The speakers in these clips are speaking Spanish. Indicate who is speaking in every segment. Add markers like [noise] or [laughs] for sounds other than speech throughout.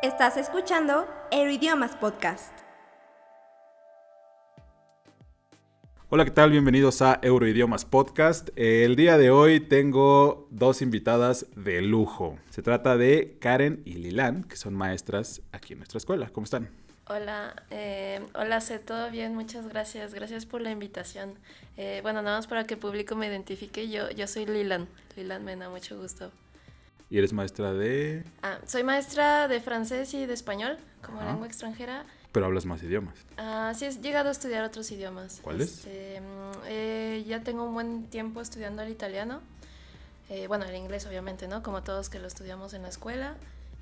Speaker 1: Estás escuchando Euroidiomas Podcast.
Speaker 2: Hola, ¿qué tal? Bienvenidos a Euroidiomas Podcast. El día de hoy tengo dos invitadas de lujo. Se trata de Karen y Lilan, que son maestras aquí en nuestra escuela. ¿Cómo están?
Speaker 3: Hola, eh, hola, sé todo bien, muchas gracias, gracias por la invitación. Eh, bueno, nada más para que el público me identifique, yo, yo soy Lilan, Lilan Mena, mucho gusto.
Speaker 2: ¿Y eres maestra de...?
Speaker 3: Ah, soy maestra de francés y de español como
Speaker 2: Ajá.
Speaker 3: lengua extranjera.
Speaker 2: Pero hablas más idiomas.
Speaker 3: Ah, sí, he llegado a estudiar otros idiomas.
Speaker 2: ¿Cuáles?
Speaker 3: Este, mm, eh, ya tengo un buen tiempo estudiando el italiano. Eh, bueno, el inglés obviamente, ¿no? Como todos que lo estudiamos en la escuela.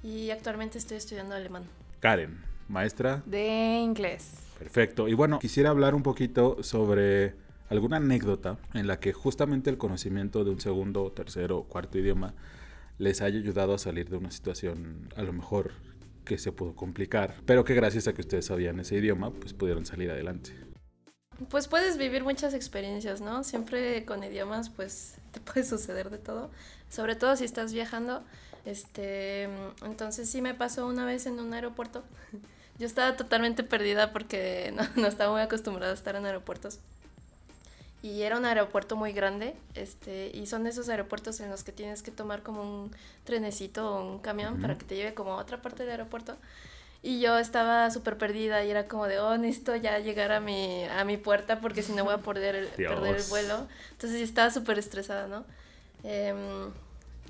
Speaker 3: Y actualmente estoy estudiando alemán.
Speaker 2: Karen, maestra.
Speaker 4: De inglés.
Speaker 2: Perfecto. Y bueno, quisiera hablar un poquito sobre alguna anécdota en la que justamente el conocimiento de un segundo, tercero cuarto idioma les haya ayudado a salir de una situación a lo mejor que se pudo complicar, pero que gracias a que ustedes sabían ese idioma, pues pudieron salir adelante.
Speaker 3: Pues puedes vivir muchas experiencias, ¿no? Siempre con idiomas, pues [laughs] te puede suceder de todo. Sobre todo si estás viajando. Este, entonces sí me pasó una vez en un aeropuerto. [laughs] Yo estaba totalmente perdida porque [laughs] no, no estaba muy acostumbrada a estar en aeropuertos. Y era un aeropuerto muy grande, este, y son esos aeropuertos en los que tienes que tomar como un trenecito o un camión
Speaker 2: Ujú.
Speaker 3: para que te lleve como a otra parte del aeropuerto. Y yo estaba súper perdida y era como de, oh, necesito ya llegar a mi, a mi puerta porque si no voy a [laughs] perder el, perder el vuelo. Entonces estaba súper estresada, ¿no? Em,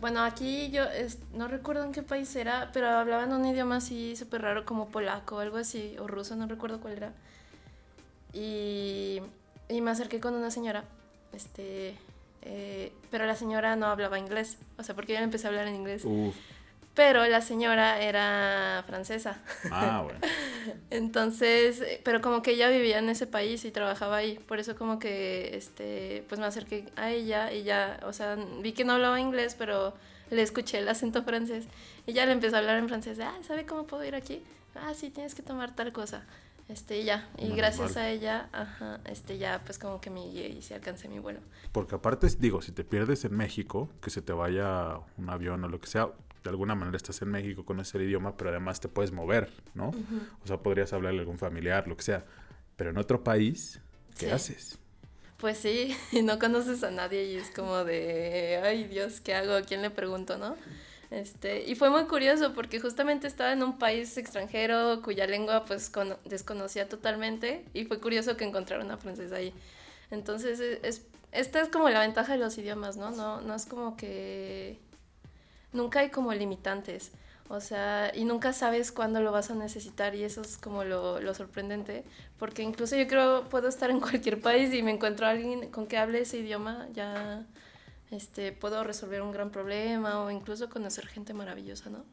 Speaker 3: bueno, aquí yo es- no recuerdo en qué país era, pero hablaban un idioma así súper raro como polaco o algo así, o ruso, no recuerdo cuál era. Y, y me acerqué con una señora, este, eh, pero la señora no hablaba inglés, o sea, porque yo empecé a hablar en inglés.
Speaker 2: Uf.
Speaker 3: Pero la señora era francesa.
Speaker 2: Ah, bueno. [laughs]
Speaker 3: Entonces, pero como que ella vivía en ese país y trabajaba ahí, por eso como que, este, pues me acerqué a ella y ya, o sea, vi que no hablaba inglés, pero le escuché el acento francés y ya le empezó a hablar en francés, de, ah, ¿sabe cómo puedo ir aquí? Ah, sí, tienes que tomar tal cosa. Este, ya, y
Speaker 2: Menos
Speaker 3: gracias
Speaker 2: mal.
Speaker 3: a ella, ajá, este, ya, pues como que me guié y sí alcancé mi vuelo.
Speaker 2: Porque aparte, digo, si te pierdes en México, que se te vaya un avión o lo que sea, de alguna manera estás en México con ese idioma, pero además te puedes mover, ¿no? O sea, podrías hablarle a algún familiar, lo que sea. Pero en otro país, ¿qué
Speaker 3: Sí.
Speaker 2: haces?
Speaker 3: Pues sí, [laughs] y no conoces a nadie y es como de, ay Dios, ¿qué hago? ¿A quién le pregunto, no? Este, y fue muy curioso porque justamente estaba en un país extranjero cuya lengua pues cono- desconocía totalmente y fue curioso que encontrara una francesa ahí. Entonces, e- es, esta es como la ventaja de los idiomas, ¿no? No, no es como que nunca hay como limitantes. O sea, y nunca sabes cuándo lo vas a necesitar y eso es como lo, lo sorprendente, porque incluso yo creo puedo estar en cualquier país y me encuentro a alguien con que hable ese idioma, ya este, puedo resolver un gran problema o incluso conocer gente maravillosa, ¿no?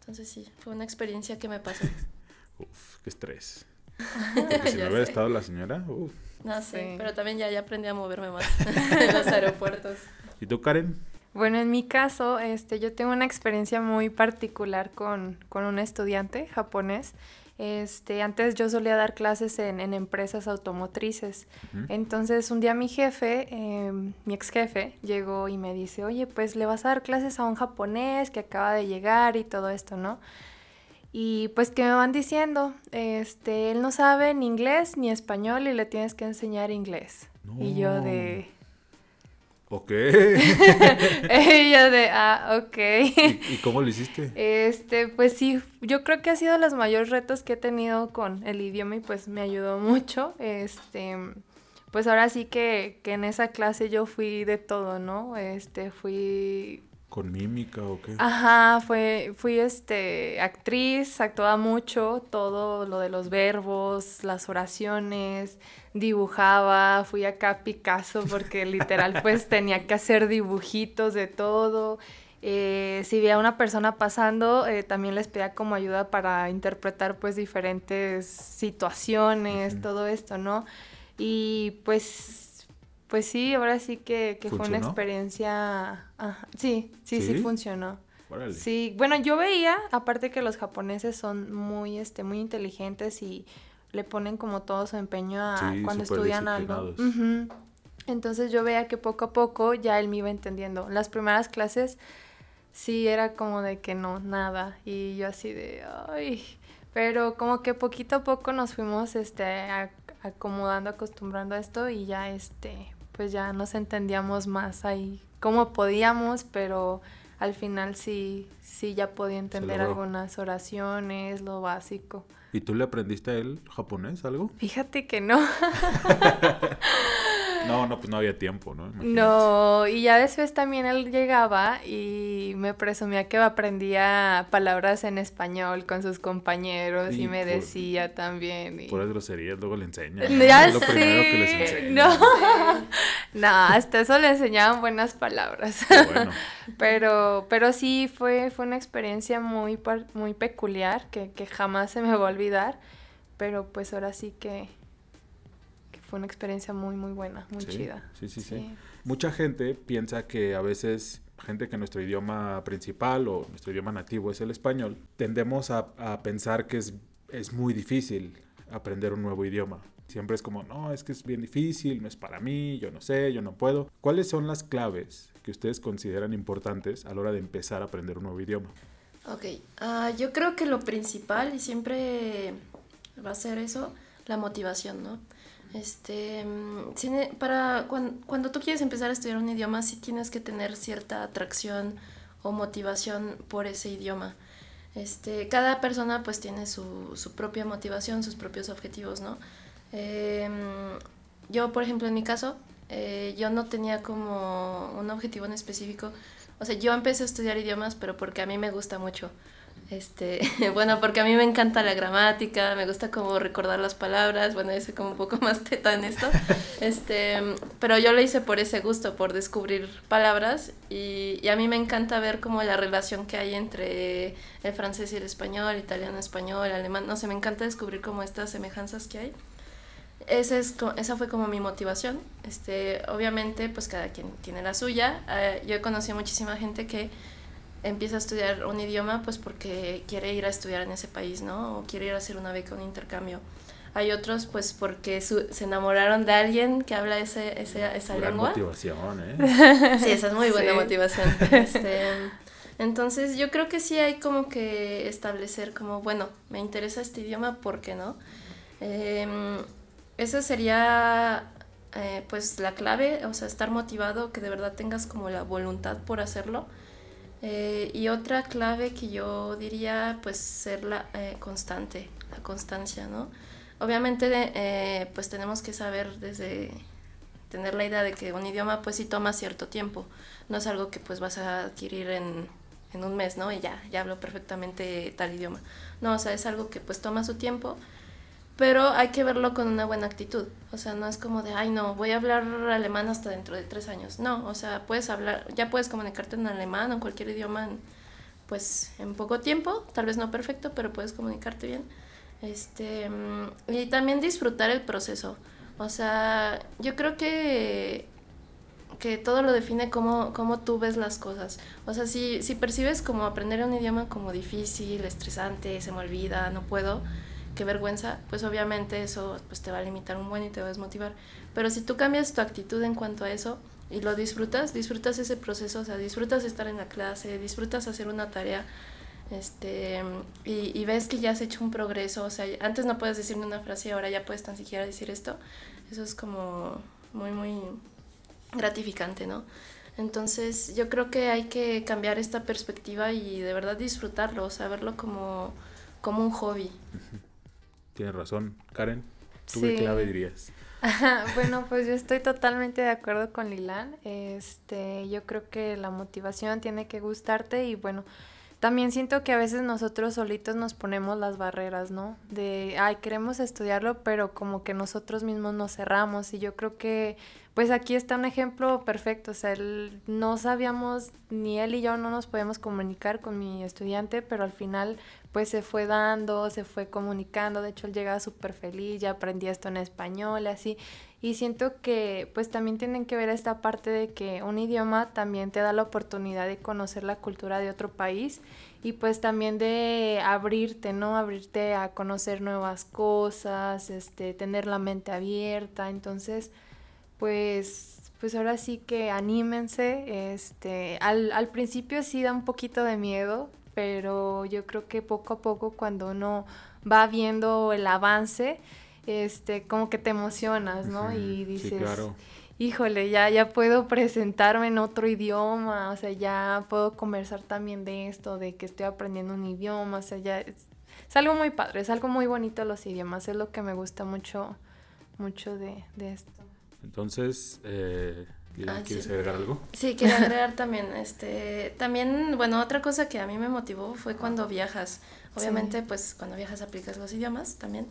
Speaker 3: Entonces sí, fue una experiencia que me pasó. [laughs]
Speaker 2: Uf, qué estrés. [laughs] Porque si no hubiera
Speaker 3: sé.
Speaker 2: estado la señora, uf.
Speaker 3: No sé,
Speaker 4: Sí.
Speaker 3: pero también ya, ya aprendí a moverme más [laughs] en los aeropuertos.
Speaker 2: ¿Y tú, Karen?
Speaker 4: Bueno, en mi caso, este, yo tengo una experiencia muy particular con, con un estudiante japonés. Este, antes yo solía dar clases en, en empresas automotrices. Entonces un día mi jefe, eh, mi ex jefe, llegó y me dice, oye, pues le vas a dar clases a un japonés que acaba de llegar y todo esto, ¿no? Y pues que me van diciendo, este, él no sabe ni inglés ni español y le tienes que enseñar inglés. Y yo de...
Speaker 2: Ok. [laughs]
Speaker 4: y yo de, ah, ok.
Speaker 2: ¿Y, y cómo lo hiciste?
Speaker 4: Este, pues sí, yo creo que ha sido los mayores retos que he tenido con el idioma y pues me ayudó mucho. Este, pues ahora sí que, que en esa clase yo fui de todo, ¿no? Este, fui
Speaker 2: ¿Con mímica o qué?
Speaker 4: Ajá, fue, fui este, actriz, actuaba mucho, todo lo de los verbos, las oraciones, dibujaba, fui acá Picasso porque [laughs] literal pues tenía que hacer dibujitos de todo. Eh, si veía a una persona pasando, eh, también les pedía como ayuda para interpretar pues diferentes situaciones, todo esto, ¿no? Y pues, pues sí, ahora sí que, que fue una experiencia... ajá, sí, sí, sí,
Speaker 2: ¿Sí?
Speaker 4: funcionó.
Speaker 2: Órale.
Speaker 4: Sí, bueno, yo veía, aparte que los japoneses son muy, este, muy inteligentes y le ponen como todo su empeño a
Speaker 2: Sí,
Speaker 4: cuando estudian algo.
Speaker 2: disciplinados.
Speaker 4: Ujú. Entonces yo veía que poco a poco ya él me iba entendiendo. Las primeras clases sí era como de que no, nada. Y yo así de, ay, pero como que poquito a poco nos fuimos este, acomodando, acostumbrando a esto y ya este, pues ya nos entendíamos más ahí como podíamos, pero al final sí, sí ya podía entender algunas oraciones, lo básico.
Speaker 2: ¿Y tú le aprendiste a él japonés algo?
Speaker 4: Fíjate que no. [laughs] [laughs]
Speaker 2: No, no, pues no había tiempo, ¿no?
Speaker 4: No, y ya después también él llegaba y me presumía que aprendía palabras en español con sus compañeros y, me decía también. Y...
Speaker 2: Puras groserías, luego le enseña.
Speaker 4: Ya es lo primero que les enseña. No. no, hasta eso le enseñaban buenas palabras. Bueno. [laughs] pero, pero sí fue, fue una experiencia muy, muy peculiar que, que jamás se me va a olvidar. Pero pues ahora sí que fue una experiencia muy, muy buena, muy chida.
Speaker 2: Sí, sí, sí, Mucha gente piensa que a veces gente que nuestro idioma principal o nuestro idioma nativo es el español, tendemos a, pensar que es, es muy difícil aprender un nuevo idioma. Siempre es como, no, es que es bien difícil, no es para mí, yo no sé, yo no puedo. ¿Cuáles son las claves que ustedes consideran importantes a la hora de empezar a aprender un nuevo idioma?
Speaker 3: Ok, ah, yo creo que lo principal y siempre va a ser eso, la motivación, ¿no? Este, mm, para cuando, tú quieres empezar a estudiar un idioma, sí tienes que tener cierta atracción o motivación por ese idioma. Este, cada persona pues tiene su, su propia motivación, sus propios objetivos, ¿no? Em, yo, por ejemplo, en mi caso, eh, yo no tenía como un objetivo en específico. O sea, yo empecé a estudiar idiomas, pero porque a mí me gusta mucho. Este, [laughs] bueno, porque a mí me encanta la gramática, me gusta como recordar las palabras, bueno, yo soy como un poco [laughs] más teta en esto, este, pero yo lo hice por ese gusto, por descubrir palabras y, y, a mí me encanta ver como la relación que hay entre el francés y el español, italiano, español, alemán, no sé, me encanta descubrir como estas semejanzas que hay. Ese es, esa fue como mi motivación. Este, obviamente, pues cada quien tiene la suya. Eh, yo he conocido muchísima gente que empieza a estudiar un idioma pues porque quiere ir a estudiar en ese país, ¿no? O quiere ir a hacer una beca, un intercambio. Hay otros pues porque se enamoraron de alguien que habla ese, ese esa Gran lengua.
Speaker 2: motivación, ¿eh? [laughs]
Speaker 3: Sí, esa es muy buena motivación. Este, [laughs] entonces yo creo que sí hay como que establecer como, bueno, me interesa este idioma, ¿por qué no? Eh, esa sería eh, pues la clave, o sea, estar motivado, que de verdad tengas como la voluntad por hacerlo eh, y otra clave que yo diría, pues ser la eh, constante, la constancia, ¿no? Obviamente, eh, pues tenemos que saber desde tener la idea de que un idioma pues sí toma cierto tiempo, no es algo que pues vas a adquirir en, en un mes, ¿no? Y ya, ya hablo perfectamente tal idioma. No, o sea, es algo que pues toma su tiempo pero hay que verlo con una buena actitud. O sea, no es como de, ay, no, voy a hablar alemán hasta dentro de tres años. No, o sea, puedes hablar, ya puedes comunicarte en alemán o en cualquier idioma, en, pues en poco tiempo, tal vez no perfecto, pero puedes comunicarte bien. Este, y también disfrutar el proceso. O sea, yo creo que, que todo lo define cómo, cómo tú ves las cosas. O sea, si, si percibes como aprender un idioma como difícil, estresante, se me olvida, no puedo, qué vergüenza, pues obviamente eso pues te va a limitar un buen y te va a desmotivar. Pero si tú cambias tu actitud en cuanto a eso y lo disfrutas, disfrutas ese proceso, o sea, disfrutas estar en la clase, disfrutas hacer una tarea, este, y, y ves que ya has hecho un progreso, o sea, antes no puedes decirme una frase y ahora ya puedes tan siquiera decir esto, eso es como muy, muy gratificante, ¿no? Entonces yo creo que hay que cambiar esta perspectiva y de verdad disfrutarlo, o sea, verlo como, como un hobby.
Speaker 2: Tienes razón. Karen, ¿tú qué clave dirías? [laughs]
Speaker 4: bueno, pues yo estoy totalmente de acuerdo con Lilan. Este, yo creo que la motivación tiene que gustarte y bueno, también siento que a veces nosotros solitos nos ponemos las barreras, ¿no? De, ay, queremos estudiarlo, pero como que nosotros mismos nos cerramos y yo creo que pues aquí está un ejemplo perfecto, o sea, no sabíamos, ni él y yo no nos podíamos comunicar con mi estudiante, pero al final pues se fue dando, se fue comunicando, de hecho él llegaba súper feliz, ya aprendía esto en español, así, y siento que pues también tienen que ver esta parte de que un idioma también te da la oportunidad de conocer la cultura de otro país y pues también de abrirte, ¿no? Abrirte a conocer nuevas cosas, este, tener la mente abierta, entonces pues pues ahora sí que anímense. Este, al, al principio sí da un poquito de miedo, pero yo creo que poco a poco cuando uno va viendo el avance, este, como que te emocionas, ¿no? Y
Speaker 2: sí,
Speaker 4: dices,
Speaker 2: claro.
Speaker 4: híjole, ya, ya puedo presentarme en otro idioma, o sea, ya puedo conversar también de esto, de que estoy aprendiendo un idioma, o sea, ya es, es algo muy padre, es algo muy bonito los idiomas, es lo que me gusta mucho, mucho de, de esto.
Speaker 2: Entonces, eh,
Speaker 3: Ah,
Speaker 2: ¿quieres
Speaker 3: sí.
Speaker 2: agregar algo?
Speaker 3: Sí, quería [laughs] agregar también, este, también, bueno, otra cosa que a mí me motivó fue cuando viajas. Obviamente,
Speaker 4: Sí.
Speaker 3: pues cuando viajas aplicas los idiomas también.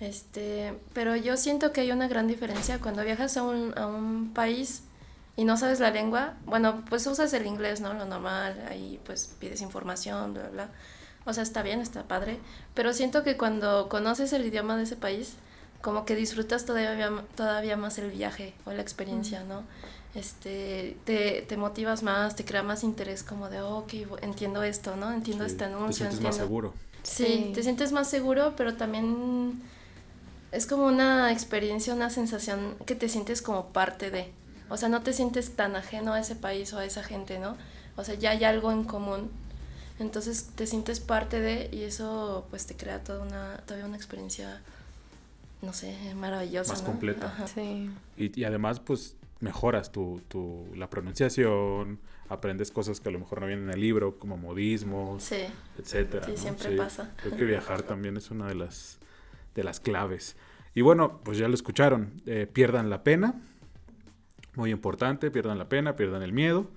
Speaker 3: Este, pero yo siento que hay una gran diferencia cuando viajas a un, a un país y no sabes la lengua. Bueno, pues usas el inglés, ¿no? Lo normal, ahí pues pides información, bla, bla. O sea, está bien, está padre. Pero siento que cuando conoces el idioma de ese país, como que disfrutas todavía, todavía más el viaje o la experiencia, ¿no? Este, te, te motivas más, te crea más interés como de, oh, ok, entiendo esto, ¿no? Entiendo
Speaker 2: Sí,
Speaker 3: este
Speaker 2: Te
Speaker 3: anuncio,
Speaker 2: sientes
Speaker 3: entiendo.
Speaker 2: más seguro.
Speaker 3: Sí,
Speaker 4: Sí.
Speaker 3: te sientes más seguro, pero también es como una experiencia, una sensación que te sientes como parte de. O sea, no te sientes tan ajeno a ese país o a esa gente, ¿no? O sea, ya hay algo en común. Entonces te sientes parte de y eso pues te crea toda una, todavía una experiencia, no sé, maravillosa.
Speaker 2: Más
Speaker 3: ¿no?
Speaker 2: completa.
Speaker 3: Ajá.
Speaker 4: Sí.
Speaker 2: Y, y además, pues, mejoras tu, tu, la pronunciación, aprendes cosas que a lo mejor no vienen en el libro, como modismos,
Speaker 3: Sí,
Speaker 2: etcétera.
Speaker 3: Sí,
Speaker 2: ¿no?
Speaker 3: siempre pasa.
Speaker 2: Creo que viajar también es una de las, de las claves. Y bueno, pues ya lo escucharon, eh, pierdan la pena, muy importante, pierdan la pena, pierdan el miedo.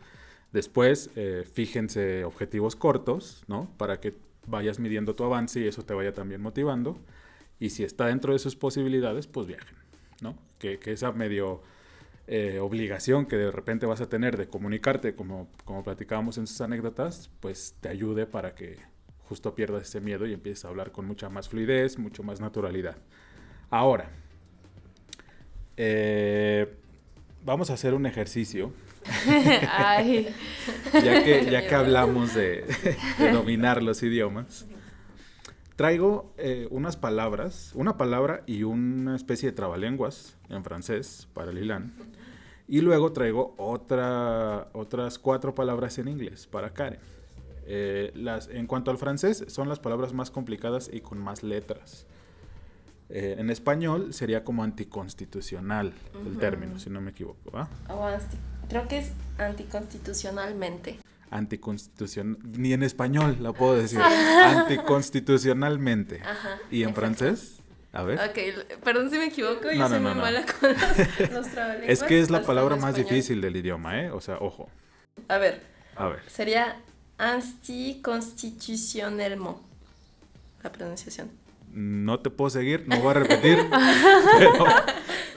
Speaker 2: Después, eh, fíjense objetivos cortos, ¿no? Para que vayas midiendo tu avance y eso te vaya también motivando. Y si está dentro de sus posibilidades, pues viajen, ¿no? Que, que esa medio eh, obligación que de repente vas a tener de comunicarte, como, como platicábamos en sus anécdotas, pues te ayude para que justo pierdas ese miedo y empieces a hablar con mucha más fluidez, mucho más naturalidad. Ahora, eh, vamos a hacer un ejercicio, [laughs]
Speaker 4: Ay, [laughs]
Speaker 2: ya que, ya que hablamos de, [laughs] de dominar los idiomas. Traigo eh, unas palabras, una palabra y una especie de trabalenguas en francés para Lilan. Y luego traigo otra, otras cuatro palabras en inglés para Karen. Eh, las, en cuanto al francés, son las palabras más complicadas y con más letras. Eh, en español sería como anticonstitucional el término, si no me equivoco. ¿va?
Speaker 3: O creo que es anticonstitucionalmente.
Speaker 2: Anticonstitucional, ni en español la puedo decir. [laughs] Anticonstitucionalmente.
Speaker 3: Ajá.
Speaker 2: ¿Y en
Speaker 3: exacto.
Speaker 2: francés? A ver.
Speaker 3: Ok, perdón si me equivoco, yo
Speaker 2: No,
Speaker 3: soy
Speaker 2: no,
Speaker 3: muy mala con los, [laughs]
Speaker 2: Es que es la palabra más
Speaker 3: español.
Speaker 2: difícil del idioma, ¿eh? O sea, ojo.
Speaker 3: A ver,
Speaker 2: A ver.
Speaker 3: sería anticonstitutionnellement. La pronunciación.
Speaker 2: No te puedo seguir, no voy a repetir. [laughs] pero,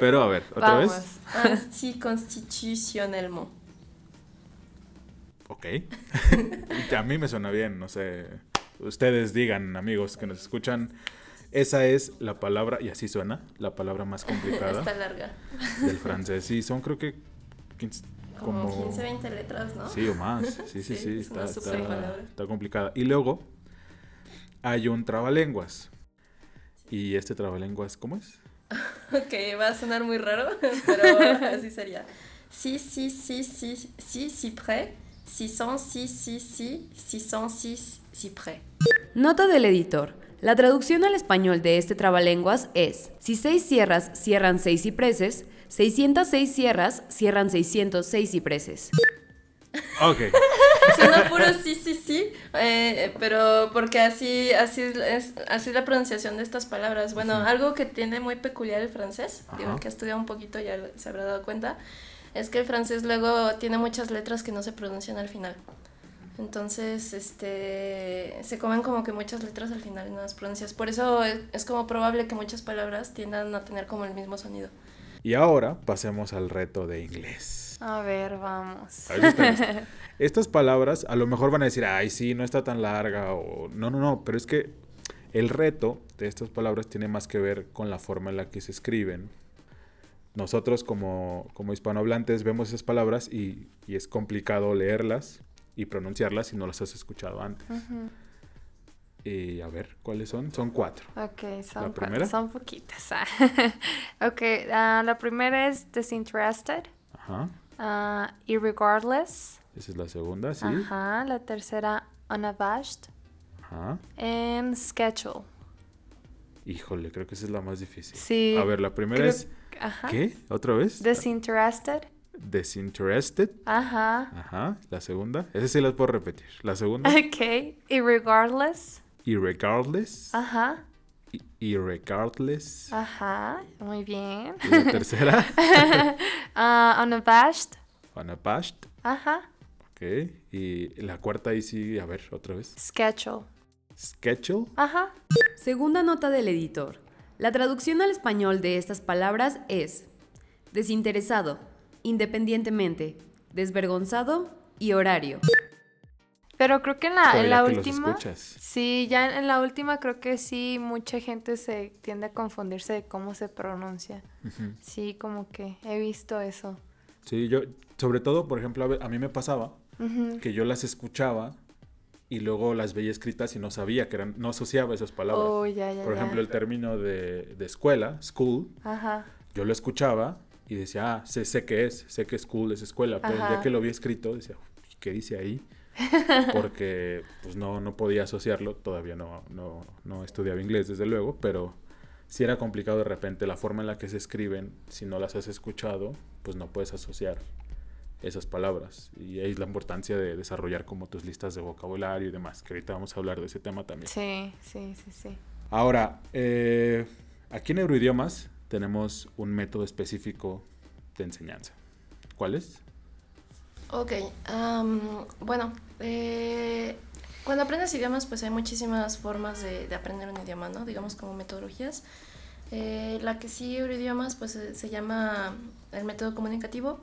Speaker 2: pero a ver, otra
Speaker 4: vamos.
Speaker 2: vez.
Speaker 3: Anticonstitutionnellement.
Speaker 2: Ok. [laughs] a mí me suena bien, no sé. Ustedes digan, amigos que nos escuchan. Esa es la palabra, y así suena, la palabra más complicada. [laughs]
Speaker 3: Está larga.
Speaker 2: Del francés. Sí, son creo que 15,
Speaker 3: como,
Speaker 2: como,
Speaker 3: 15, 20 letras, ¿no?
Speaker 2: Sí, o más. Sí, sí, [laughs]
Speaker 3: sí.
Speaker 2: sí
Speaker 3: es
Speaker 2: está,
Speaker 3: una
Speaker 2: está, está complicada. Y luego hay un trabalenguas. Y este trabalenguas, ¿cómo es?
Speaker 3: ok, va a sonar muy raro, pero así sería. Sí, sí, sí, sí, sí, sí, pré. 606, 606, 606, Cyprès.
Speaker 1: Nota del editor. La traducción al español de este trabalenguas es: si seis sierras cierran seis cipreses, 606 sierras cierran 606 cipreses.
Speaker 2: Ok. [laughs]
Speaker 3: Suena puro sí, sí, sí, eh, pero porque así, así, es, así es la pronunciación de estas palabras. Bueno, algo que tiene muy peculiar el francés, digo, el que ha estudiado un poquito ya se habrá dado cuenta, es que el francés luego tiene muchas letras que no se pronuncian al final. Entonces, este, se comen como que muchas letras al final y no las pronuncias. Por eso es, es como probable que muchas palabras tiendan a tener como el mismo sonido.
Speaker 2: Y ahora pasemos al reto de inglés.
Speaker 4: A ver, vamos.
Speaker 2: A ver si están listos. [laughs] Estas palabras a lo mejor van a decir, ay, sí, no está tan larga o no, no, no, pero es que el reto de estas palabras tiene más que ver con la forma en la que se escriben. Nosotros como, como hispanohablantes vemos esas palabras y, y es complicado leerlas y pronunciarlas si no las has escuchado antes. Y a ver, ¿cuáles son? Son cuatro.
Speaker 4: Ok,
Speaker 2: ¿La
Speaker 4: son,
Speaker 2: primera?
Speaker 4: son poquitas. [laughs] ok, ah, la primera es disinterested.
Speaker 2: Ajá.
Speaker 4: Ah, irregardless.
Speaker 2: Esa es la segunda, sí.
Speaker 4: Ajá. La tercera, unabashed.
Speaker 2: Ajá.
Speaker 4: And schedule.
Speaker 2: Híjole, creo que esa es la más difícil.
Speaker 4: Sí.
Speaker 2: A ver, la primera
Speaker 4: creo-
Speaker 2: es.
Speaker 4: Ajá.
Speaker 2: ¿Qué? ¿Otra vez?
Speaker 4: Disinterested.
Speaker 2: Disinterested.
Speaker 4: Ajá.
Speaker 2: Ajá. La segunda. Esa sí las puedo repetir. La segunda.
Speaker 4: Ok. Irregardless.
Speaker 2: Irregardless.
Speaker 4: Ajá.
Speaker 2: Irregardless.
Speaker 4: Ajá. Muy bien.
Speaker 2: Y la tercera. [laughs]
Speaker 4: Ah, unabashed.
Speaker 2: Unabashed.
Speaker 4: Ajá.
Speaker 2: Ok. Y la cuarta ahí sí, a ver, otra vez.
Speaker 4: Schedule.
Speaker 2: Schedule.
Speaker 4: Ajá.
Speaker 1: Segunda nota del editor. La traducción al español de estas palabras es desinteresado, independientemente, desvergonzado y horario.
Speaker 4: Pero creo que en la, en la
Speaker 2: que los
Speaker 4: última.
Speaker 2: escuchas.
Speaker 4: Sí, ya en, en la última creo que sí, mucha gente se tiende a confundirse de cómo se pronuncia. Sí, como que he visto eso.
Speaker 2: Sí, yo, sobre todo, por ejemplo, a mí me pasaba que yo las escuchaba y luego las veía escritas y no sabía que eran, no asociaba esas palabras.
Speaker 4: Oh, ya, ya,
Speaker 2: Por
Speaker 4: ya.
Speaker 2: ejemplo, el término de, de escuela, school,
Speaker 4: Ajá.
Speaker 2: yo lo escuchaba y decía, ah, sé, sé qué es, sé que school es escuela, pero ya que lo vi escrito, decía, "Uy, ¿qué dice ahí? [laughs] Porque pues no, no podía asociarlo, todavía no, no, no estudiaba inglés desde luego, pero sí era complicado de repente la forma en la que se escriben, si no las has escuchado, pues no puedes asociar esas palabras. Y ahí es la importancia de desarrollar como tus listas de vocabulario y demás, que ahorita vamos a hablar de ese tema también.
Speaker 4: Sí, sí, sí, sí.
Speaker 2: Ahora, eh, aquí en Neuroidiomas tenemos un método específico de enseñanza. ¿Cuál es?
Speaker 3: Ok, bueno, eh, cuando aprendes idiomas, pues hay muchísimas formas de, de aprender un idioma, ¿no? Digamos como metodologías. Eh, la que sí Euroidiomas, pues se llama el método comunicativo.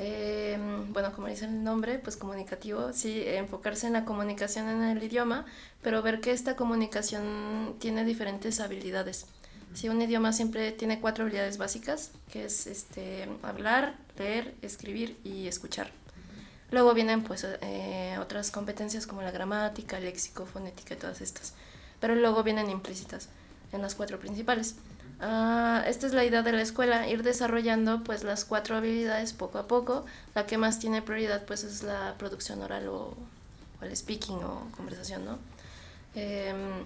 Speaker 3: Eh, bueno, como dice el nombre, pues comunicativo, sí, enfocarse en la comunicación en el idioma, pero ver que esta comunicación tiene diferentes habilidades. Sí, un idioma siempre tiene cuatro habilidades básicas, que es este, hablar, leer, escribir y escuchar. Luego vienen pues eh, otras competencias como la gramática, léxico, fonética y todas estas. Pero luego vienen implícitas en las cuatro principales. Ah, esta es la idea de la escuela, ir desarrollando pues las cuatro habilidades poco a poco. La que más tiene prioridad pues es la producción oral o, el speaking o conversación, ¿no? Em,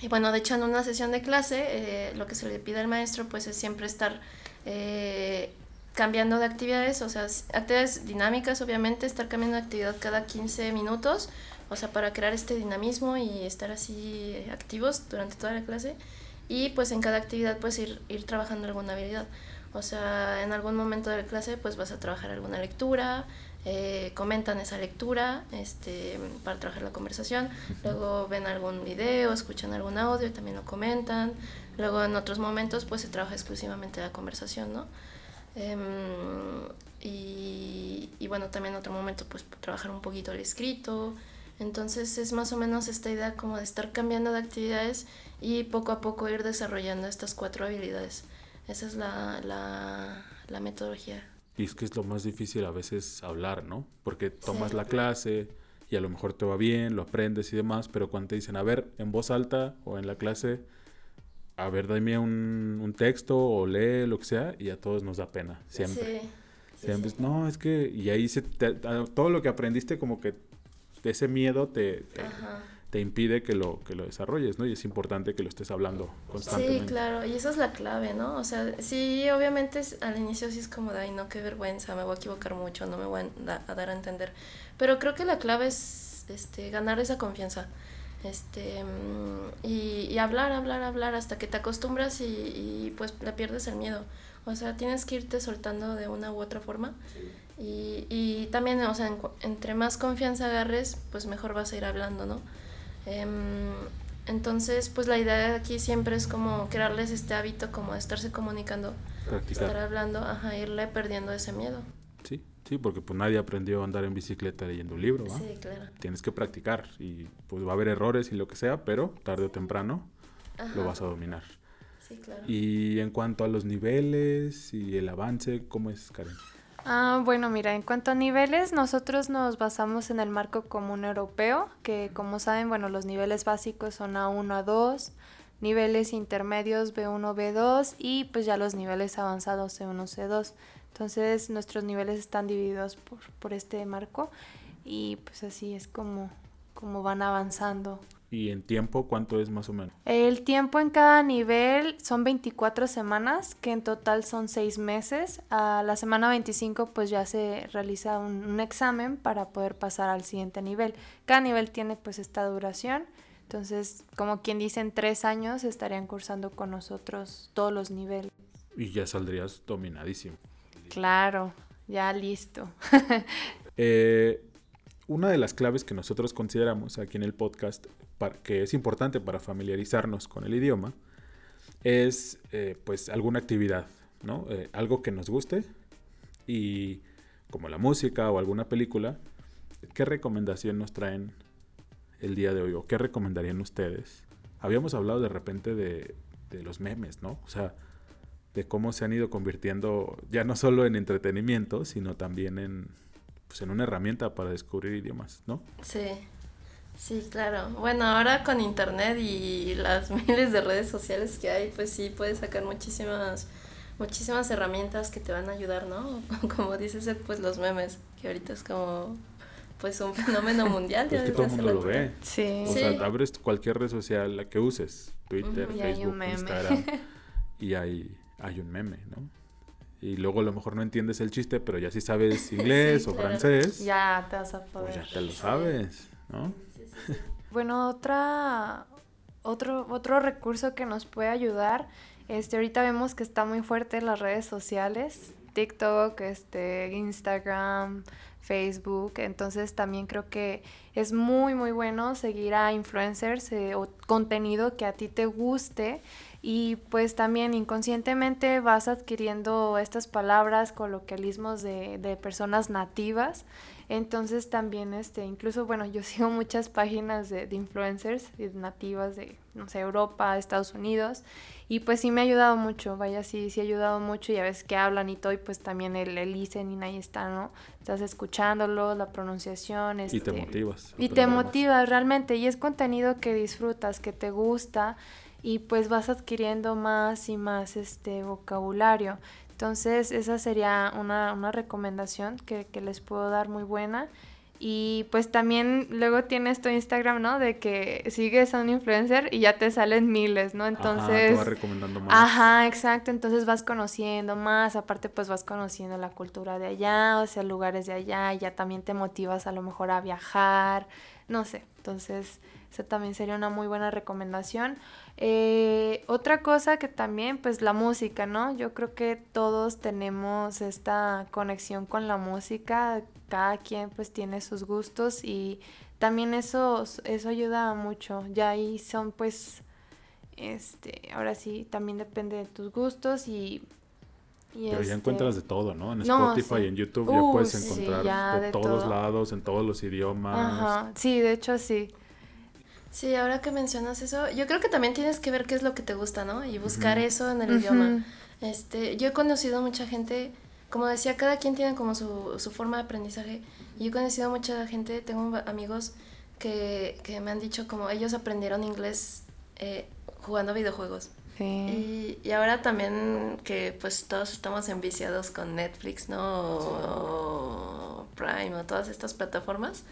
Speaker 3: y bueno, de hecho en una sesión de clase eh, lo que se le pide al maestro pues es siempre estar eh, cambiando de actividades, o sea, actividades dinámicas obviamente, estar cambiando de actividad cada 15 minutos, o sea, para crear este dinamismo y estar así activos durante toda la clase. Y pues en cada actividad pues ir, ir trabajando alguna habilidad. O sea, en algún momento de la clase pues vas a trabajar alguna lectura, eh, comentan esa lectura este, para trabajar la conversación, luego ven algún video, escuchan algún audio y también lo comentan, luego en otros momentos pues se trabaja exclusivamente la conversación, ¿no? Em, y, y bueno, también en otro momento pues trabajar un poquito el escrito, entonces es más o menos esta idea como de estar cambiando de actividades y poco a poco ir desarrollando estas cuatro habilidades. Esa es la, la, la metodología.
Speaker 2: Y es que es lo más difícil a veces hablar, ¿no? Porque tomas
Speaker 3: Sí.
Speaker 2: la clase y a lo mejor te va bien, lo aprendes y demás, pero cuando te dicen, a ver, en voz alta o en la clase, a ver, dame un, un texto o lee lo que sea, y a todos nos da pena, siempre.
Speaker 3: Sí, sí,
Speaker 2: Siempre. No, es que, y ahí se te- todo lo que aprendiste como que ese miedo te, te. Te impide que lo, que lo desarrolles, ¿no? Y es importante que lo estés hablando constantemente.
Speaker 3: Sí, claro, y esa es la clave, ¿no? O sea, sí, obviamente es- al inicio sí es como de, ay, no, qué vergüenza, me voy a equivocar mucho, no me voy a, da- a dar a entender. Pero creo que la clave es este, ganar esa confianza. Este, mm, y, y hablar, hablar, hablar hasta que te acostumbras y, y, pues le pierdes el miedo. O sea, tienes que irte soltando de una u otra forma. Y, y también, o sea, en entre más confianza agarres, pues mejor vas a ir hablando, ¿no? Em, entonces, pues la idea de aquí siempre es como crearles este hábito como de estarse comunicando,
Speaker 2: Practicar.
Speaker 3: estar hablando, ajá, irle perdiendo ese miedo.
Speaker 2: Sí, sí, porque pues nadie aprendió a andar en bicicleta leyendo un libro, ¿va?
Speaker 3: Sí, claro.
Speaker 2: Tienes que practicar y pues va a haber errores y lo que sea, pero tarde o temprano
Speaker 3: Ajá,
Speaker 2: lo vas a dominar.
Speaker 3: Sí, claro.
Speaker 2: Y en cuanto a los niveles y el avance, ¿cómo es, Karen?
Speaker 4: Ah, bueno, mira, en cuanto a niveles, nosotros nos basamos en el marco común europeo, que como saben, bueno, los niveles básicos son A1, A2, niveles intermedios B1, B2 y pues ya los niveles avanzados C1, C2. Entonces nuestros niveles están divididos por, por este marco y pues así es como, como van avanzando.
Speaker 2: ¿Y en tiempo cuánto es más o menos?
Speaker 4: El tiempo en cada nivel son 24 semanas, que en total son 6 meses. A la semana 25 pues ya se realiza un, un, examen para poder pasar al siguiente nivel. Cada nivel tiene pues esta duración. Entonces, como quien dice, en tres años estarían cursando con nosotros todos los niveles.
Speaker 2: Y ya saldrías dominadísimo.
Speaker 4: Claro, ya listo. [laughs]
Speaker 2: eh, una de las claves que nosotros consideramos aquí en el podcast, que es importante para familiarizarnos con el idioma, es eh, pues alguna actividad, ¿no? Eh, algo que nos guste y como la música o alguna película, ¿qué recomendación nos traen el día de hoy o qué recomendarían ustedes? Habíamos hablado de repente de, de los memes, ¿no? O sea, de cómo se han ido convirtiendo ya no solo en entretenimiento, sino también en, pues, en una herramienta para descubrir idiomas, ¿no?
Speaker 3: Sí, sí, claro. Bueno, ahora con internet y las [laughs] miles de redes sociales que hay, pues sí, puedes sacar muchísimas, muchísimas herramientas que te van a ayudar, ¿no? [laughs] Como dices, pues los memes, que ahorita es como pues un fenómeno [laughs] mundial.
Speaker 2: Pues que todo el mundo lo ve.
Speaker 4: Sí.
Speaker 2: O sea, abres cualquier red social la que uses, Twitter,
Speaker 4: uh -huh.
Speaker 2: Facebook, Instagram, y hay, hay un meme, ¿no? Y luego a lo mejor no entiendes el chiste, pero ya si sabes inglés sí, o claro. francés,
Speaker 4: ya te vas a poder.
Speaker 2: Pues ya te lo sabes, ¿no?
Speaker 4: Bueno, otra otro otro recurso que nos puede ayudar, este ahorita vemos que está muy fuerte en las redes sociales, TikTok, este Instagram, Facebook, entonces también creo que es muy muy bueno seguir a influencers eh, o contenido que a ti te guste y pues también inconscientemente vas adquiriendo estas palabras, coloquialismos de, de personas nativas. Entonces también, este, incluso, bueno, yo [laughs] sigo muchas páginas de, de influencers nativas de, no sé, Europa, Estados Unidos. Y pues sí me ha ayudado mucho, vaya, sí, sí ha ayudado mucho. Ya ves que hablan y todo, y pues también el, el listening ahí está, ¿no? Estás escuchándolo, la pronunciación. Este,
Speaker 2: y te motivas.
Speaker 4: Y te motivas realmente. Y es contenido que disfrutas, que te gusta y pues vas adquiriendo más y más este vocabulario. Entonces esa sería una, una recomendación que, que, les puedo dar muy buena. Y pues también luego tienes tu Instagram, ¿no? De que sigues a un influencer y ya te salen miles, ¿no? Entonces...
Speaker 2: Ajá, te recomendando más.
Speaker 4: Ajá, exacto. Entonces vas conociendo más. Aparte pues vas conociendo la cultura de allá, o sea, lugares de allá. Y ya también te motivas a lo mejor a viajar. No sé. Entonces esa también sería una muy buena recomendación. Eh, otra cosa que también, pues la música, ¿no? Yo creo que todos tenemos esta conexión con la música, cada quien pues tiene sus gustos y también eso, eso ayuda mucho. Ya ahí son pues, este, ahora sí, también depende de tus gustos y...
Speaker 2: Pero este... ya encuentras de todo, ¿no? En Spotify
Speaker 4: sí.
Speaker 2: y en YouTube
Speaker 4: uh,
Speaker 2: ya puedes encontrar
Speaker 4: sí, ya
Speaker 2: de,
Speaker 4: de,
Speaker 2: todos
Speaker 4: todo.
Speaker 2: lados, en todos los idiomas.
Speaker 4: Ajá, sí, de hecho sí.
Speaker 3: Sí, ahora que mencionas eso, yo creo que también tienes que ver qué es lo que te gusta, ¿no? Y buscar uh -huh. eso en el uh -huh. idioma. Este, yo he conocido mucha gente, como decía, cada quien tiene como su, su forma de aprendizaje. Y yo he conocido mucha gente, tengo amigos que, que me han dicho como ellos aprendieron inglés eh, jugando videojuegos.
Speaker 4: Sí.
Speaker 3: Y, y, ahora también que pues todos estamos enviciados con Netflix, ¿no? O Prime o todas estas plataformas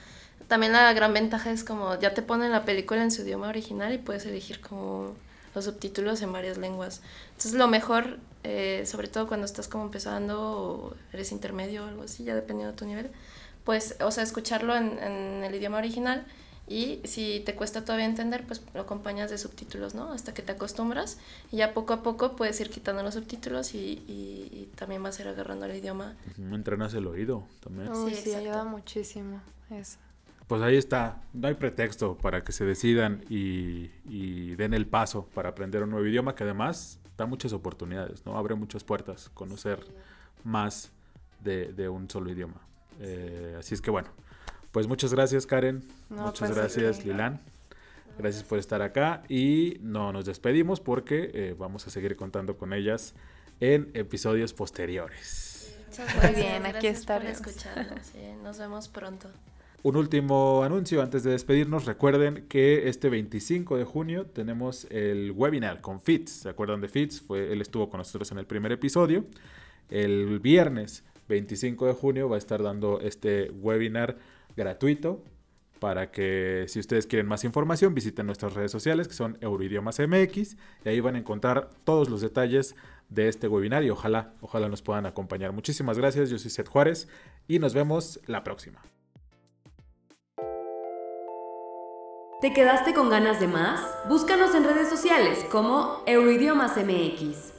Speaker 3: también la gran ventaja es como ya te ponen la película en su idioma original y puedes elegir como los subtítulos en varias lenguas. Entonces lo mejor, eh, sobre todo cuando estás como empezando o eres intermedio o algo así, ya dependiendo de tu nivel, pues, o sea, escucharlo en, en el idioma original y si te cuesta todavía entender, pues lo acompañas de subtítulos, ¿no? Hasta que te acostumbras y ya poco a poco puedes ir quitando los subtítulos y, y, y también vas a ir agarrando el idioma.
Speaker 2: Entrenas el oído también.
Speaker 4: Uy, sí, sí ayuda muchísimo eso
Speaker 2: pues ahí está, no hay pretexto para que se decidan y, y, den el paso para aprender un nuevo idioma que además da muchas oportunidades, ¿no? Abre muchas puertas, conocer más de, de un solo idioma. Eh, así es que bueno, pues muchas gracias Karen,
Speaker 4: no,
Speaker 2: muchas
Speaker 4: pues
Speaker 2: gracias
Speaker 4: sí.
Speaker 2: Lilan, gracias por estar acá y no nos despedimos porque eh, vamos a seguir contando con ellas en episodios posteriores.
Speaker 3: Muchas gracias,
Speaker 4: Muy bien, aquí
Speaker 3: gracias
Speaker 4: estaremos.
Speaker 3: Por escucharnos, sí, nos vemos pronto.
Speaker 2: Un último anuncio antes de despedirnos. Recuerden que este 25 de junio tenemos el webinar con Fitz. ¿Se acuerdan de Fitz? Fue, él estuvo con nosotros en el primer episodio. El viernes 25 de junio va a estar dando este webinar gratuito para que si ustedes quieren más información visiten nuestras redes sociales que son Euroidiomas MX y ahí van a encontrar todos los detalles de este webinar y ojalá, ojalá nos puedan acompañar. Muchísimas gracias, yo soy Seth Juárez y nos vemos la próxima.
Speaker 1: ¿Te quedaste con ganas de más? Búscanos en redes sociales como Euroidiomas MX.